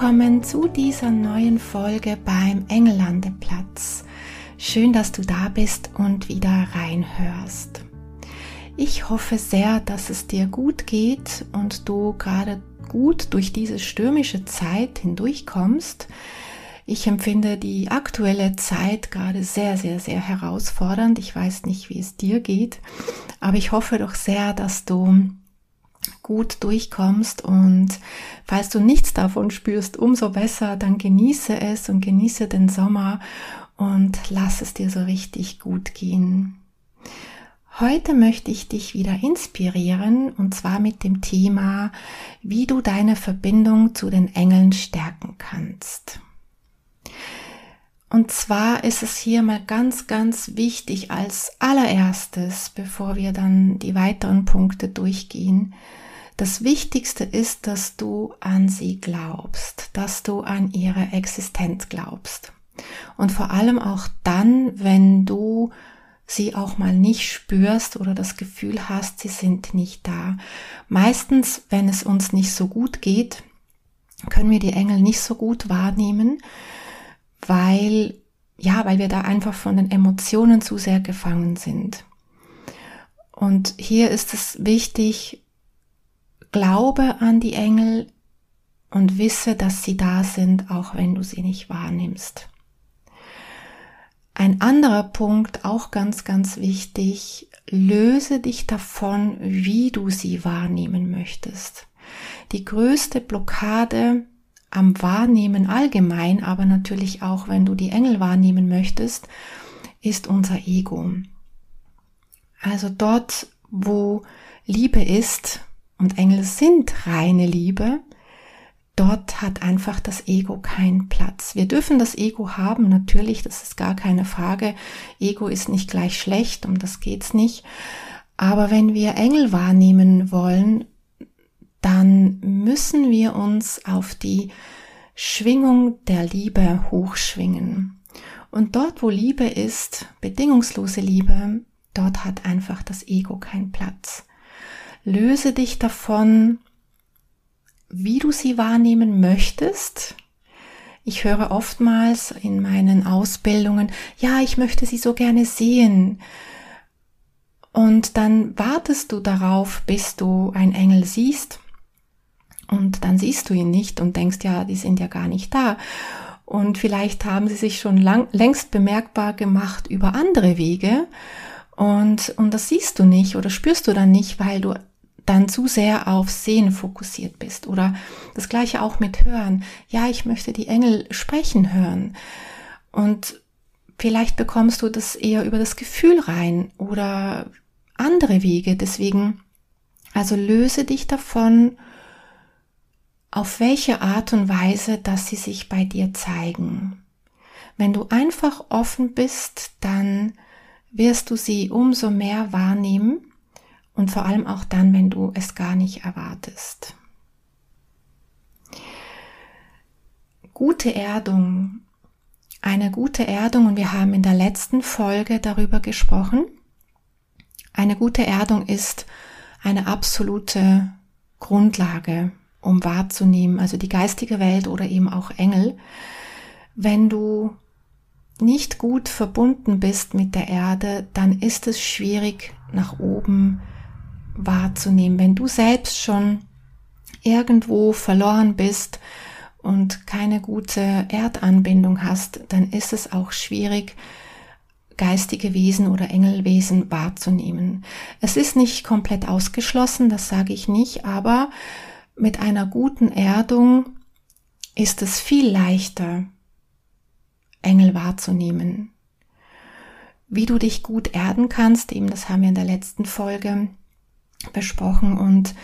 Willkommen zu dieser neuen Folge beim Engellandeplatz. Schön, dass du da bist und wieder reinhörst. Ich hoffe sehr, dass es dir gut geht und du gerade gut durch diese stürmische Zeit hindurchkommst. Ich empfinde die aktuelle Zeit gerade sehr, sehr, sehr herausfordernd. Ich weiß nicht, wie es dir geht, aber ich hoffe doch sehr, dass du gut durchkommst und falls du nichts davon spürst, umso besser, dann genieße es und genieße den Sommer und lass es dir so richtig gut gehen. Heute möchte ich dich wieder inspirieren und zwar mit dem Thema, wie du deine Verbindung zu den Engeln stärken kannst. Und zwar ist es hier mal ganz, ganz wichtig als allererstes, bevor wir dann die weiteren Punkte durchgehen. Das Wichtigste ist, dass du an sie glaubst, dass du an ihre Existenz glaubst. Und vor allem auch dann, wenn du sie auch mal nicht spürst oder das Gefühl hast, sie sind nicht da. Meistens, wenn es uns nicht so gut geht, können wir die Engel nicht so gut wahrnehmen, weil, ja, weil wir da einfach von den Emotionen zu sehr gefangen sind. Und hier ist es wichtig, glaube an die Engel und wisse, dass sie da sind, auch wenn du sie nicht wahrnimmst. Ein anderer Punkt, auch ganz, ganz wichtig, löse dich davon, wie du sie wahrnehmen möchtest. Die größte Blockade am Wahrnehmen allgemein, aber natürlich auch, wenn du die Engel wahrnehmen möchtest, ist unser Ego. Also dort, wo Liebe ist, und Engel sind reine Liebe, dort hat einfach das Ego keinen Platz. Wir dürfen das Ego haben, natürlich, das ist gar keine Frage. Ego ist nicht gleich schlecht, um das geht's nicht. Aber wenn wir Engel wahrnehmen wollen, dann müssen wir uns auf die Schwingung der Liebe hochschwingen. Und dort, wo Liebe ist, bedingungslose Liebe, dort hat einfach das Ego keinen Platz. Löse dich davon, wie du sie wahrnehmen möchtest. Ich höre oftmals in meinen Ausbildungen, ja, ich möchte sie so gerne sehen. Und dann wartest du darauf, bis du einen Engel siehst und dann siehst du ihn nicht und denkst, ja, die sind ja gar nicht da. Und vielleicht haben sie sich schon lang, längst bemerkbar gemacht über andere Wege. Und, und das siehst du nicht oder spürst du dann nicht, weil du dann zu sehr auf Sehen fokussiert bist. Oder das gleiche auch mit Hören. Ja, ich möchte die Engel sprechen hören. Und vielleicht bekommst du das eher über das Gefühl rein oder andere Wege. Deswegen, also löse dich davon, auf welche Art und Weise, dass sie sich bei dir zeigen. Wenn du einfach offen bist, dann wirst du sie umso mehr wahrnehmen und vor allem auch dann, wenn du es gar nicht erwartest. Gute Erdung. Eine gute Erdung, und wir haben in der letzten Folge darüber gesprochen. Eine gute Erdung ist eine absolute Grundlage um wahrzunehmen, also die geistige Welt oder eben auch Engel. Wenn du nicht gut verbunden bist mit der Erde, dann ist es schwierig nach oben wahrzunehmen. Wenn du selbst schon irgendwo verloren bist und keine gute Erdanbindung hast, dann ist es auch schwierig, geistige Wesen oder Engelwesen wahrzunehmen. Es ist nicht komplett ausgeschlossen, das sage ich nicht, aber mit einer guten Erdung ist es viel leichter, Engel wahrzunehmen. Wie du dich gut erden kannst, eben das haben wir in der letzten Folge besprochen und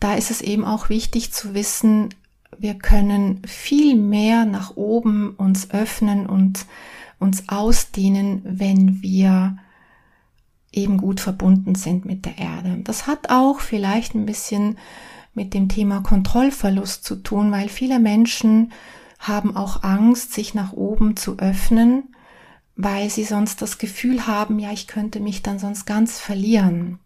da ist es eben auch wichtig zu wissen, wir können viel mehr nach oben uns öffnen und uns ausdehnen, wenn wir eben gut verbunden sind mit der Erde. Das hat auch vielleicht ein bisschen mit dem Thema Kontrollverlust zu tun, weil viele Menschen haben auch Angst, sich nach oben zu öffnen, weil sie sonst das Gefühl haben, ja, ich könnte mich dann sonst ganz verlieren.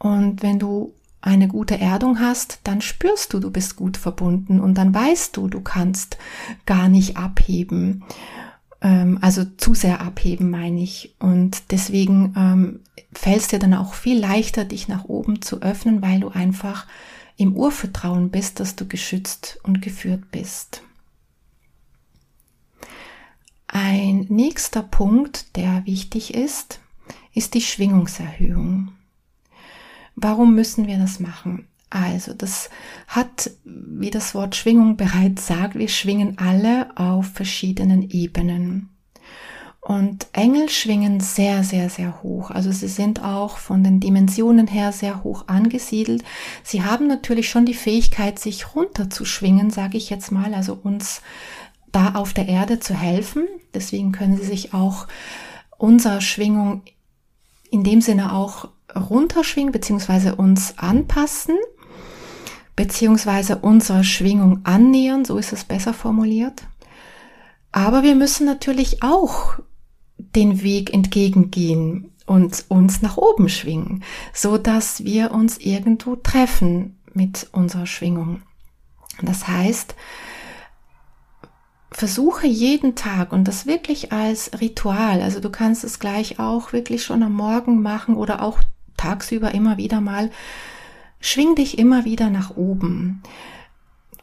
Und wenn du eine gute Erdung hast, dann spürst du, du bist gut verbunden und dann weißt du, du kannst gar nicht abheben. Ähm, also zu sehr abheben, meine ich. Und deswegen ähm, fällt es dir dann auch viel leichter, dich nach oben zu öffnen, weil du einfach im Urvertrauen bist, dass du geschützt und geführt bist. Ein nächster Punkt, der wichtig ist, ist die Schwingungserhöhung. Warum müssen wir das machen? Also, das hat, wie das Wort Schwingung bereits sagt, wir schwingen alle auf verschiedenen Ebenen. Und Engel schwingen sehr, sehr, sehr hoch. Also sie sind auch von den Dimensionen her sehr hoch angesiedelt. Sie haben natürlich schon die Fähigkeit, sich runterzuschwingen, sage ich jetzt mal, also uns da auf der Erde zu helfen. Deswegen können sie sich auch unserer Schwingung in dem Sinne auch runterschwingen, beziehungsweise uns anpassen, beziehungsweise unserer Schwingung annähern, so ist es besser formuliert. Aber wir müssen natürlich auch den Weg entgegengehen und uns nach oben schwingen, so dass wir uns irgendwo treffen mit unserer Schwingung. Das heißt, versuche jeden Tag und das wirklich als Ritual, also du kannst es gleich auch wirklich schon am Morgen machen oder auch tagsüber immer wieder mal, schwing dich immer wieder nach oben.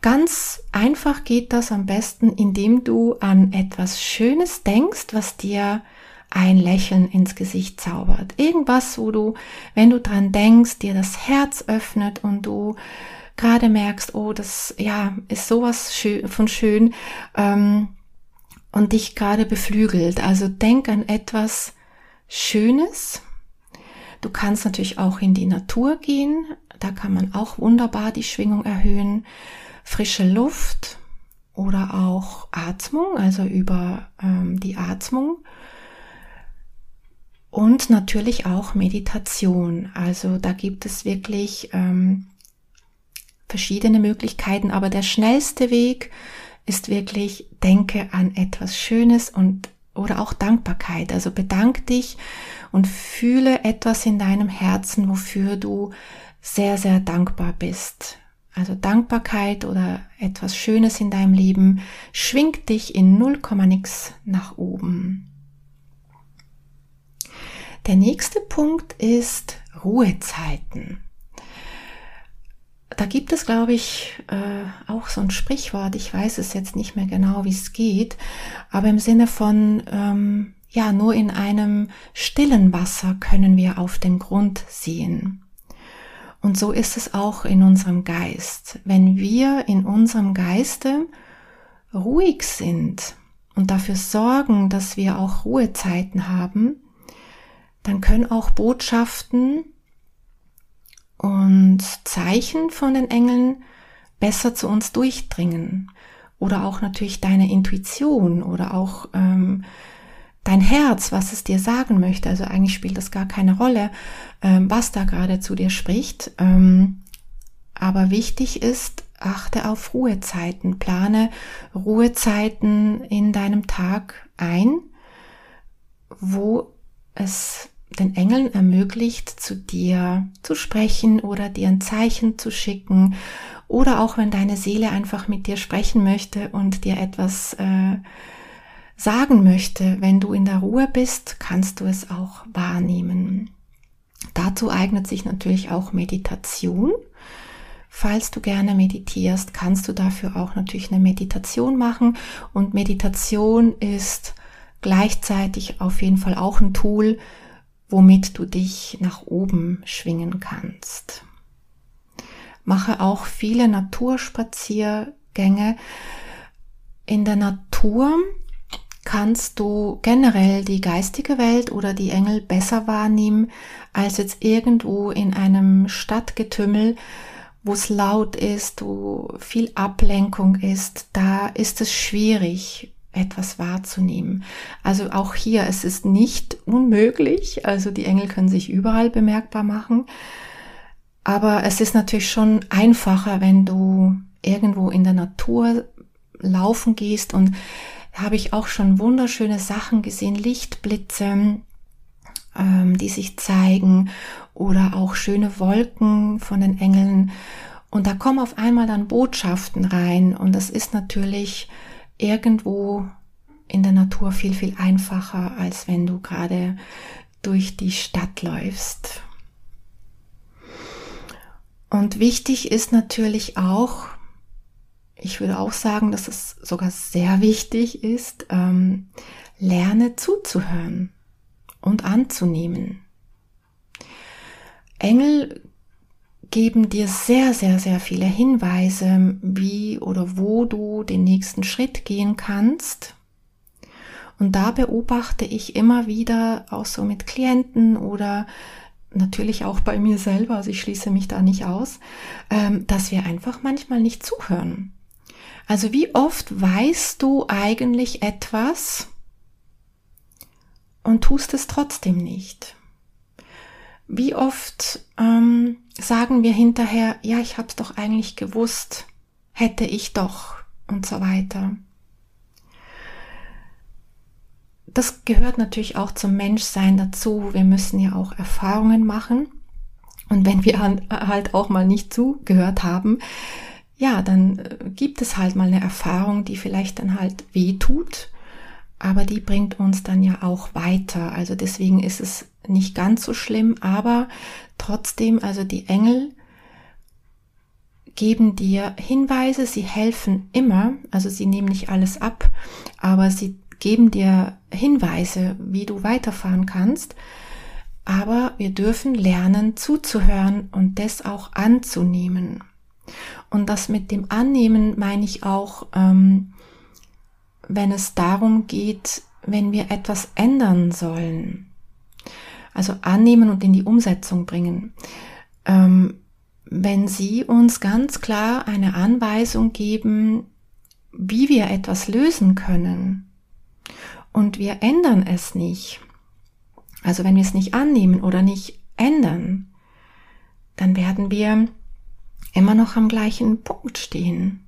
Ganz einfach geht das am besten, indem du an etwas Schönes denkst, was dir ein Lächeln ins Gesicht zaubert. Irgendwas, wo du, wenn du dran denkst, dir das Herz öffnet und du gerade merkst, oh, das ja ist sowas von schön ähm, und dich gerade beflügelt. Also denk an etwas Schönes. Du kannst natürlich auch in die Natur gehen. Da kann man auch wunderbar die Schwingung erhöhen frische Luft oder auch Atmung, also über ähm, die Atmung. Und natürlich auch Meditation. Also da gibt es wirklich ähm, verschiedene Möglichkeiten, aber der schnellste Weg ist wirklich, denke an etwas Schönes und oder auch Dankbarkeit. Also bedank dich und fühle etwas in deinem Herzen, wofür du sehr, sehr dankbar bist. Also Dankbarkeit oder etwas Schönes in deinem Leben schwingt dich in 0, nix nach oben. Der nächste Punkt ist Ruhezeiten. Da gibt es, glaube ich, äh, auch so ein Sprichwort. Ich weiß es jetzt nicht mehr genau, wie es geht, aber im Sinne von, ähm, ja, nur in einem stillen Wasser können wir auf den Grund sehen. Und so ist es auch in unserem Geist. Wenn wir in unserem Geiste ruhig sind und dafür sorgen, dass wir auch Ruhezeiten haben, dann können auch Botschaften und Zeichen von den Engeln besser zu uns durchdringen. Oder auch natürlich deine Intuition oder auch ähm, dein Herz, was es dir sagen möchte. Also eigentlich spielt das gar keine Rolle, ähm, was da gerade zu dir spricht. Ähm, aber wichtig ist, achte auf Ruhezeiten, plane Ruhezeiten in deinem Tag ein, wo es den Engeln ermöglicht, zu dir zu sprechen oder dir ein Zeichen zu schicken oder auch wenn deine Seele einfach mit dir sprechen möchte und dir etwas äh, sagen möchte, wenn du in der Ruhe bist, kannst du es auch wahrnehmen. Dazu eignet sich natürlich auch Meditation. Falls du gerne meditierst, kannst du dafür auch natürlich eine Meditation machen. Und Meditation ist gleichzeitig auf jeden Fall auch ein Tool, womit du dich nach oben schwingen kannst. Mache auch viele Naturspaziergänge. In der Natur kannst du generell die geistige Welt oder die Engel besser wahrnehmen als jetzt irgendwo in einem Stadtgetümmel, wo es laut ist, wo viel Ablenkung ist, da ist es schwierig, etwas wahrzunehmen. Also auch hier, es ist nicht unmöglich, also die Engel können sich überall bemerkbar machen, aber es ist natürlich schon einfacher, wenn du irgendwo in der Natur laufen gehst und habe ich auch schon wunderschöne Sachen gesehen, Lichtblitze, ähm, die sich zeigen oder auch schöne Wolken von den Engeln. Und da kommen auf einmal dann Botschaften rein und das ist natürlich irgendwo in der Natur viel, viel einfacher, als wenn du gerade durch die Stadt läufst. Und wichtig ist natürlich auch, ich würde auch sagen, dass es sogar sehr wichtig ist, ähm, lerne zuzuhören und anzunehmen. Engel geben dir sehr, sehr, sehr viele Hinweise, wie oder wo du den nächsten Schritt gehen kannst. Und da beobachte ich immer wieder auch so mit Klienten oder natürlich auch bei mir selber, also ich schließe mich da nicht aus, ähm, dass wir einfach manchmal nicht zuhören. Also wie oft weißt du eigentlich etwas und tust es trotzdem nicht? Wie oft ähm, sagen wir hinterher, ja, ich habe es doch eigentlich gewusst, hätte ich doch und so weiter. Das gehört natürlich auch zum Menschsein dazu. Wir müssen ja auch Erfahrungen machen. Und wenn wir halt auch mal nicht zugehört haben, ja, dann äh, gibt es halt mal eine Erfahrung, die vielleicht dann halt weh tut, aber die bringt uns dann ja auch weiter. Also deswegen ist es nicht ganz so schlimm, aber trotzdem, also die Engel geben dir Hinweise, sie helfen immer, also sie nehmen nicht alles ab, aber sie geben dir Hinweise, wie du weiterfahren kannst. Aber wir dürfen lernen zuzuhören und das auch anzunehmen. Und das mit dem Annehmen meine ich auch, ähm, wenn es darum geht, wenn wir etwas ändern sollen. Also annehmen und in die Umsetzung bringen. Ähm, wenn Sie uns ganz klar eine Anweisung geben, wie wir etwas lösen können und wir ändern es nicht, also wenn wir es nicht annehmen oder nicht ändern, dann werden wir immer noch am gleichen Punkt stehen.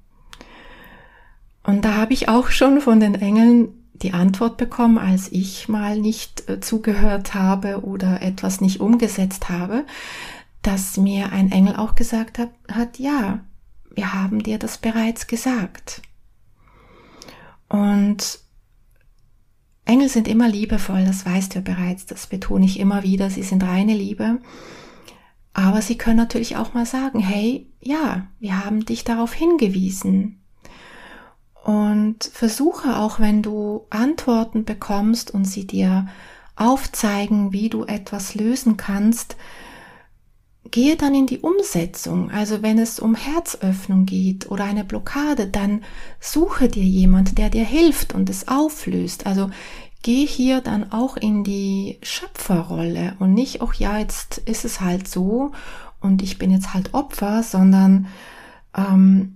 Und da habe ich auch schon von den Engeln die Antwort bekommen, als ich mal nicht äh, zugehört habe oder etwas nicht umgesetzt habe, dass mir ein Engel auch gesagt hat, hat ja, wir haben dir das bereits gesagt. Und Engel sind immer liebevoll, das weißt du bereits, das betone ich immer wieder, sie sind reine Liebe. Aber sie können natürlich auch mal sagen, hey, ja, wir haben dich darauf hingewiesen. Und versuche auch, wenn du Antworten bekommst und sie dir aufzeigen, wie du etwas lösen kannst, gehe dann in die Umsetzung. Also wenn es um Herzöffnung geht oder eine Blockade, dann suche dir jemand, der dir hilft und es auflöst. Also geh hier dann auch in die Schöpferrolle und nicht, auch ja, jetzt ist es halt so und ich bin jetzt halt Opfer, sondern ähm,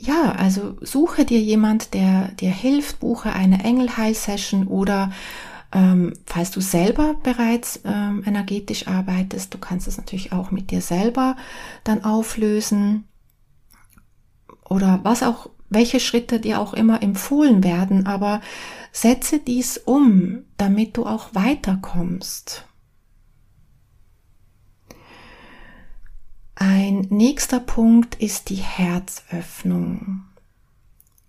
ja, also suche dir jemand, der dir hilft, buche eine Engelheil-Session oder ähm, falls du selber bereits ähm, energetisch arbeitest, du kannst es natürlich auch mit dir selber dann auflösen. Oder was auch, welche Schritte dir auch immer empfohlen werden, aber Setze dies um, damit du auch weiterkommst. Ein nächster Punkt ist die Herzöffnung.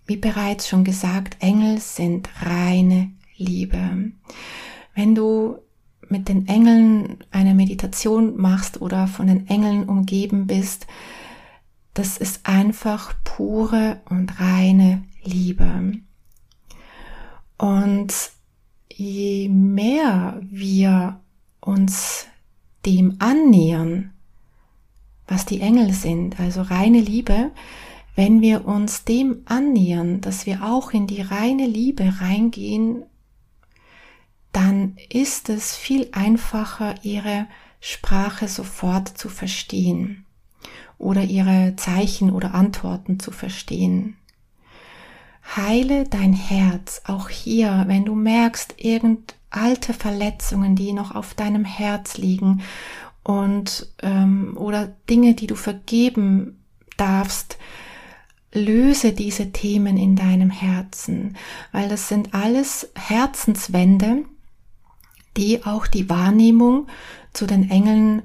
Wie bereits schon gesagt, Engel sind reine Liebe. Wenn du mit den Engeln eine Meditation machst oder von den Engeln umgeben bist, das ist einfach pure und reine Liebe. Und je mehr wir uns dem annähern, was die Engel sind, also reine Liebe, wenn wir uns dem annähern, dass wir auch in die reine Liebe reingehen, dann ist es viel einfacher, ihre Sprache sofort zu verstehen. oder ihre Zeichen oder Antworten zu verstehen. Heile dein Herz, auch hier, wenn du merkst, irgend alte Verletzungen, die noch auf deinem Herz liegen und ähm, oder Dinge, die du vergeben darfst, löse diese Themen in deinem Herzen, weil das sind alles Herzenswände, die auch die Wahrnehmung zu den Engeln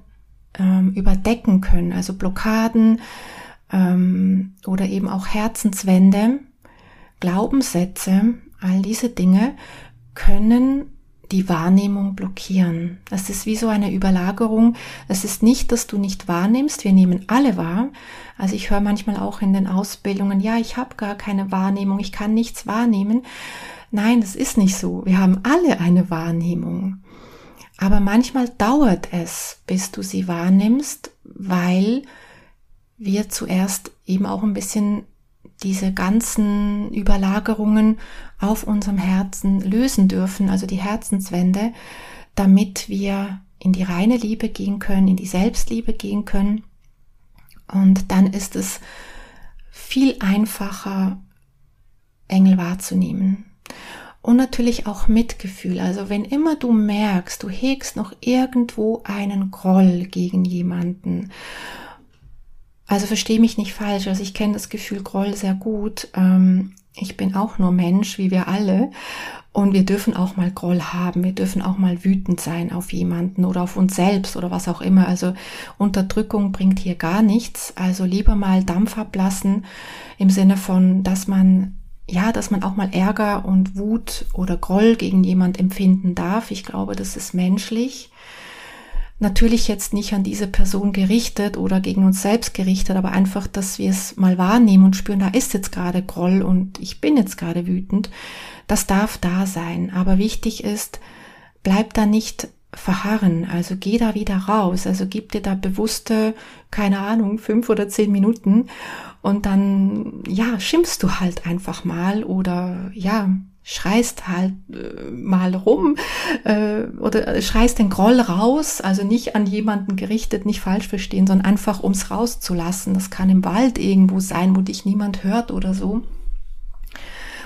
ähm, überdecken können, also Blockaden ähm, oder eben auch Herzenswände, Glaubenssätze, all diese Dinge können die Wahrnehmung blockieren. Das ist wie so eine Überlagerung. Es ist nicht, dass du nicht wahrnimmst. Wir nehmen alle wahr. Also ich höre manchmal auch in den Ausbildungen, ja, ich habe gar keine Wahrnehmung, ich kann nichts wahrnehmen. Nein, das ist nicht so. Wir haben alle eine Wahrnehmung. Aber manchmal dauert es, bis du sie wahrnimmst, weil wir zuerst eben auch ein bisschen diese ganzen Überlagerungen auf unserem Herzen lösen dürfen, also die Herzenswände, damit wir in die reine Liebe gehen können, in die Selbstliebe gehen können. Und dann ist es viel einfacher, Engel wahrzunehmen. Und natürlich auch Mitgefühl. Also wenn immer du merkst, du hegst noch irgendwo einen Groll gegen jemanden also verstehe mich nicht falsch, also ich kenne das Gefühl Groll sehr gut. Ähm, ich bin auch nur Mensch, wie wir alle. Und wir dürfen auch mal Groll haben. Wir dürfen auch mal wütend sein auf jemanden oder auf uns selbst oder was auch immer. Also Unterdrückung bringt hier gar nichts. Also lieber mal Dampf ablassen im Sinne von, dass man ja, dass man auch mal Ärger und Wut oder Groll gegen jemand empfinden darf. Ich glaube, das ist menschlich. Natürlich jetzt nicht an diese Person gerichtet oder gegen uns selbst gerichtet, aber einfach, dass wir es mal wahrnehmen und spüren, da ist jetzt gerade Groll und ich bin jetzt gerade wütend. Das darf da sein. Aber wichtig ist, bleib da nicht verharren. Also geh da wieder raus. Also gib dir da bewusste, keine Ahnung, fünf oder zehn Minuten und dann, ja, schimpfst du halt einfach mal oder ja, schreist halt äh, mal rum äh, oder schreist den Groll raus, also nicht an jemanden gerichtet, nicht falsch verstehen, sondern einfach ums rauszulassen. Das kann im Wald irgendwo sein, wo dich niemand hört oder so.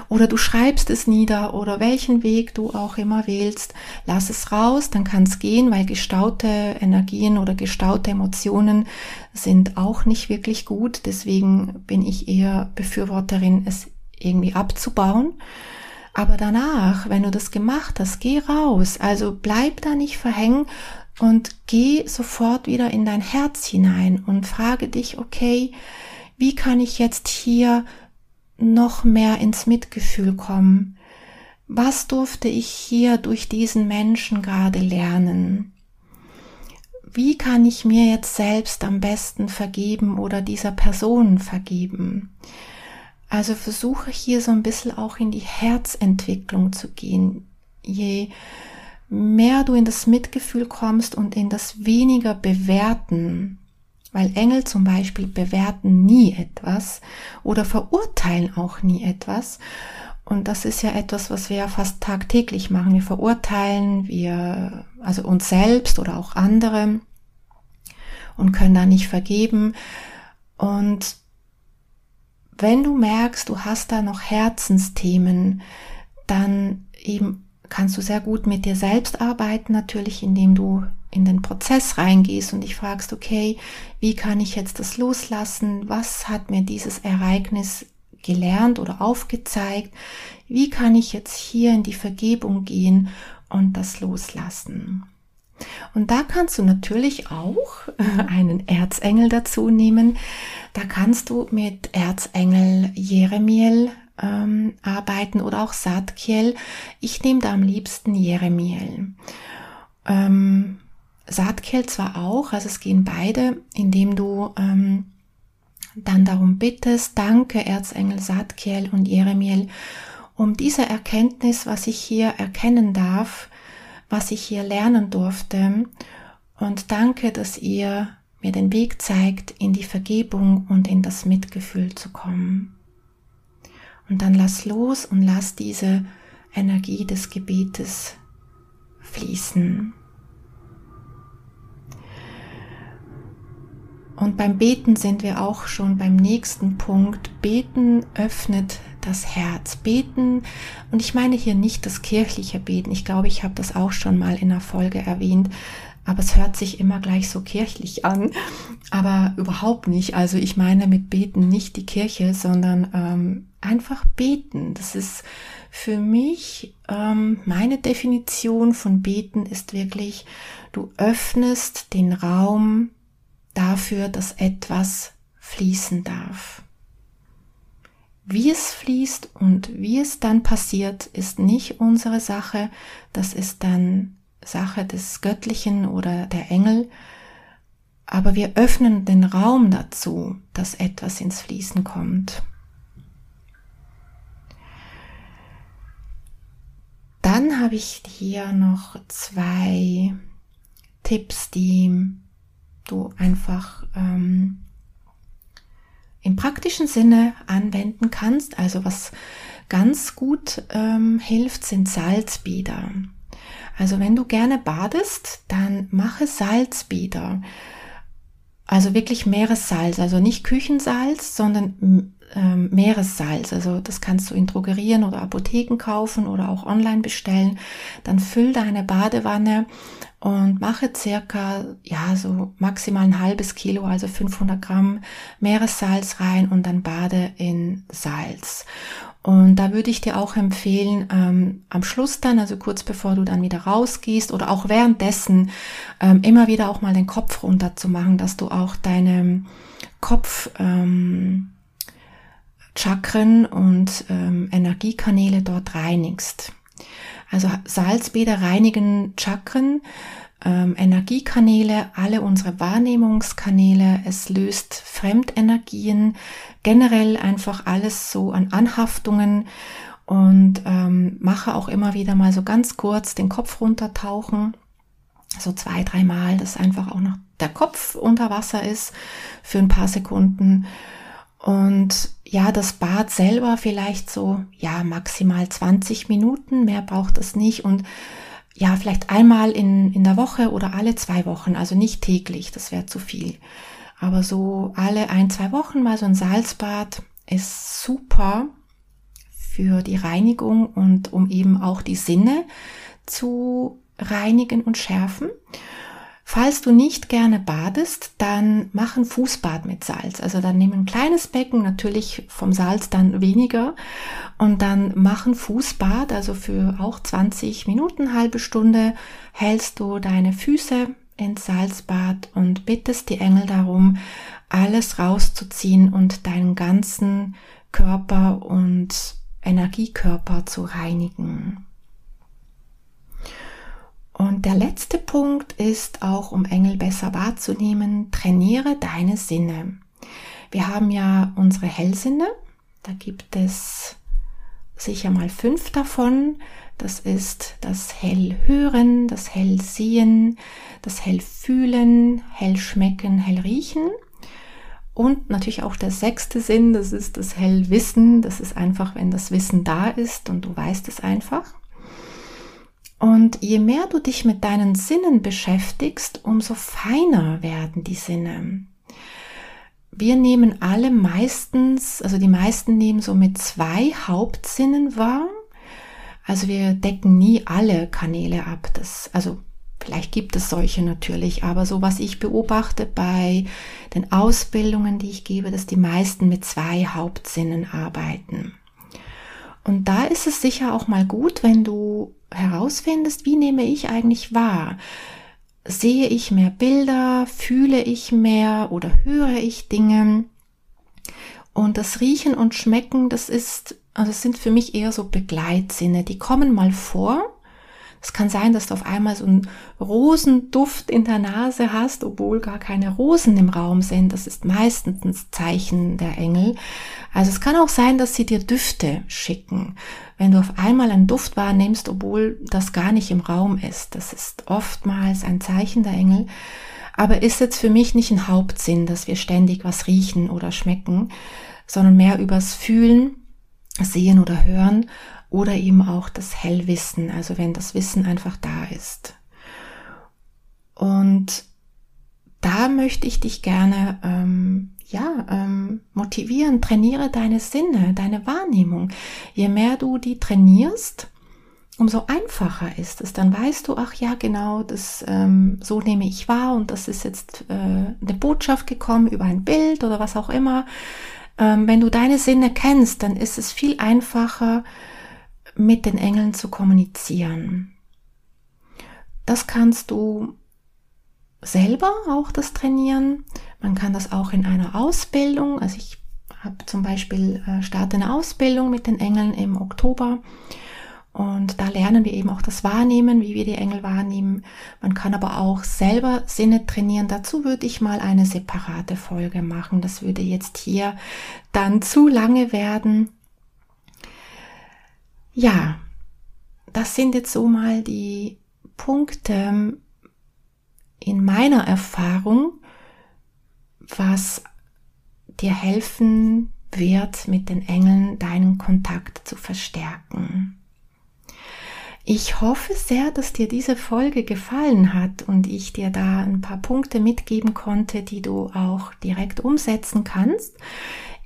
Oder du schreibst es nieder oder welchen Weg du auch immer wählst, lass es raus, dann kann es gehen, weil gestaute Energien oder gestaute Emotionen sind auch nicht wirklich gut. Deswegen bin ich eher Befürworterin, es irgendwie abzubauen aber danach, wenn du das gemacht hast, geh raus. Also bleib da nicht verhängen und geh sofort wieder in dein Herz hinein und frage dich, okay, wie kann ich jetzt hier noch mehr ins Mitgefühl kommen? Was durfte ich hier durch diesen Menschen gerade lernen? Wie kann ich mir jetzt selbst am besten vergeben oder dieser Person vergeben? Also versuche hier so ein bisschen auch in die Herzentwicklung zu gehen. Je mehr du in das Mitgefühl kommst und in das weniger bewerten, weil Engel zum Beispiel bewerten nie etwas oder verurteilen auch nie etwas. Und das ist ja etwas, was wir ja fast tagtäglich machen. Wir verurteilen, wir, also uns selbst oder auch andere und können da nicht vergeben. Und wenn du merkst, du hast da noch Herzensthemen, dann eben kannst du sehr gut mit dir selbst arbeiten, natürlich, indem du in den Prozess reingehst und dich fragst, okay, wie kann ich jetzt das loslassen? Was hat mir dieses Ereignis gelernt oder aufgezeigt? Wie kann ich jetzt hier in die Vergebung gehen und das loslassen? Und da kannst du natürlich auch einen Erzengel dazu nehmen. Da kannst du mit Erzengel Jeremiel ähm, arbeiten oder auch Satkiel. Ich nehme da am liebsten Jeremiel. Ähm, Satkiel zwar auch, also es gehen beide, indem du ähm, dann darum bittest, danke Erzengel Satkiel und Jeremiel, um diese Erkenntnis, was ich hier erkennen darf, was ich hier lernen durfte. Und danke, dass ihr mir den Weg zeigt, in die Vergebung und in das Mitgefühl zu kommen. Und dann lass los und lass diese Energie des Gebetes fließen. Und beim Beten sind wir auch schon beim nächsten Punkt. Beten öffnet das Herz. Beten, und ich meine hier nicht das kirchliche Beten. Ich glaube, ich habe das auch schon mal in einer Folge erwähnt. Aber es hört sich immer gleich so kirchlich an, aber überhaupt nicht. Also ich meine mit Beten nicht die Kirche, sondern ähm, einfach beten. Das ist für mich ähm, meine Definition von Beten ist wirklich, du öffnest den Raum dafür, dass etwas fließen darf. Wie es fließt und wie es dann passiert, ist nicht unsere Sache. Das ist dann Sache des Göttlichen oder der Engel. Aber wir öffnen den Raum dazu, dass etwas ins Fließen kommt. Dann habe ich hier noch zwei Tipps, die du einfach ähm, im praktischen Sinne anwenden kannst. Also was ganz gut ähm, hilft, sind Salzbäder. Also wenn du gerne badest, dann mache Salzbäder. Also wirklich Meeressalz, also nicht Küchensalz, sondern ähm, Meeressalz. Also das kannst du in Drogerien oder Apotheken kaufen oder auch online bestellen. Dann füll deine Badewanne und mache circa, ja, so maximal ein halbes Kilo, also 500 Gramm Meeressalz rein und dann bade in Salz. Und da würde ich dir auch empfehlen, ähm, am Schluss dann, also kurz bevor du dann wieder rausgehst oder auch währenddessen, ähm, immer wieder auch mal den Kopf runter zu machen, dass du auch deine Kopf, ähm, Chakren und ähm, Energiekanäle dort reinigst. Also Salzbäder reinigen Chakren, ähm, Energiekanäle, alle unsere Wahrnehmungskanäle. Es löst Fremdenergien, generell einfach alles so an Anhaftungen und ähm, mache auch immer wieder mal so ganz kurz den Kopf runtertauchen. So zwei, dreimal, dass einfach auch noch der Kopf unter Wasser ist für ein paar Sekunden. Und ja, das Bad selber vielleicht so, ja, maximal 20 Minuten, mehr braucht es nicht und ja, vielleicht einmal in, in der Woche oder alle zwei Wochen, also nicht täglich, das wäre zu viel. Aber so alle ein, zwei Wochen mal so ein Salzbad ist super für die Reinigung und um eben auch die Sinne zu reinigen und schärfen. Falls du nicht gerne badest, dann mach ein Fußbad mit Salz. Also dann nimm ein kleines Becken, natürlich vom Salz dann weniger. Und dann mach ein Fußbad, also für auch 20 Minuten, halbe Stunde hältst du deine Füße ins Salzbad und bittest die Engel darum, alles rauszuziehen und deinen ganzen Körper und Energiekörper zu reinigen. Und der letzte Punkt ist auch, um Engel besser wahrzunehmen, trainiere deine Sinne. Wir haben ja unsere Hellsinne, da gibt es sicher mal fünf davon. Das ist das Hellhören, das Hellsehen, das Hellfühlen, Hellschmecken, Hellriechen. Und natürlich auch der sechste Sinn, das ist das Hellwissen. Das ist einfach, wenn das Wissen da ist und du weißt es einfach. Und je mehr du dich mit deinen Sinnen beschäftigst, umso feiner werden die Sinne. Wir nehmen alle meistens, also die meisten nehmen so mit zwei Hauptsinnen wahr. Also wir decken nie alle Kanäle ab. Das, also vielleicht gibt es solche natürlich, aber so was ich beobachte bei den Ausbildungen, die ich gebe, dass die meisten mit zwei Hauptsinnen arbeiten. Und da ist es sicher auch mal gut, wenn du herausfindest, wie nehme ich eigentlich wahr? Sehe ich mehr Bilder, fühle ich mehr oder höre ich Dinge? Und das Riechen und Schmecken, das ist, also das sind für mich eher so Begleitsinne. Die kommen mal vor, es kann sein, dass du auf einmal so einen Rosenduft in der Nase hast, obwohl gar keine Rosen im Raum sind. Das ist meistens ein Zeichen der Engel. Also es kann auch sein, dass sie dir Düfte schicken. Wenn du auf einmal einen Duft wahrnimmst, obwohl das gar nicht im Raum ist. Das ist oftmals ein Zeichen der Engel. Aber ist jetzt für mich nicht ein Hauptsinn, dass wir ständig was riechen oder schmecken, sondern mehr übers Fühlen, Sehen oder Hören oder eben auch das Hellwissen, also wenn das Wissen einfach da ist. Und da möchte ich dich gerne ähm, ja, ähm, motivieren, trainiere deine Sinne, deine Wahrnehmung. Je mehr du die trainierst, umso einfacher ist es. Dann weißt du, ach ja, genau, das ähm, so nehme ich wahr und das ist jetzt äh, eine Botschaft gekommen über ein Bild oder was auch immer. Ähm, wenn du deine Sinne kennst, dann ist es viel einfacher, mit den Engeln zu kommunizieren. Das kannst du selber auch das trainieren. Man kann das auch in einer Ausbildung. Also ich habe zum Beispiel äh, starte eine Ausbildung mit den Engeln im Oktober. Und da lernen wir eben auch das Wahrnehmen, wie wir die Engel wahrnehmen. Man kann aber auch selber Sinne trainieren. Dazu würde ich mal eine separate Folge machen. Das würde jetzt hier dann zu lange werden. Ja, das sind jetzt so mal die Punkte, in meiner Erfahrung, was dir helfen wird, mit den Engeln deinen Kontakt zu verstärken. Ich hoffe sehr, dass dir diese Folge gefallen hat und ich dir da ein paar Punkte mitgeben konnte, die du auch direkt umsetzen kannst.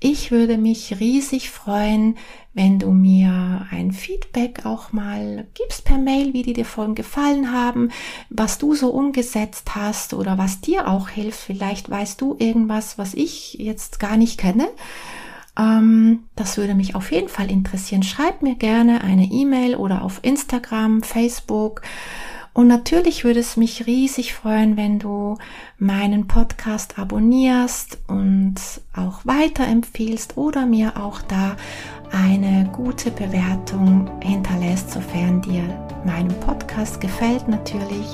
Ich würde mich riesig freuen, wenn du mir ein Feedback auch mal gibst per Mail, wie dir die Folgen gefallen haben, was du so umgesetzt hast oder was dir auch hilft. Vielleicht weißt du irgendwas, was ich jetzt gar nicht kenne. Ähm, das würde mich auf jeden Fall interessieren. Schreib mir gerne eine E-Mail oder auf Instagram, Facebook und natürlich würde es mich riesig freuen, wenn du meinen Podcast abonnierst und auch weiterempfiehlst oder mir auch da eine gute Bewertung hinterlässt, sofern dir meinem Podcast gefällt natürlich.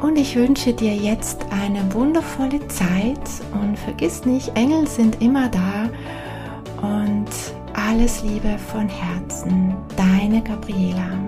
Und ich wünsche dir jetzt eine wundervolle Zeit und vergiss nicht, Engel sind immer da und alles Liebe von Herzen, deine Gabriela.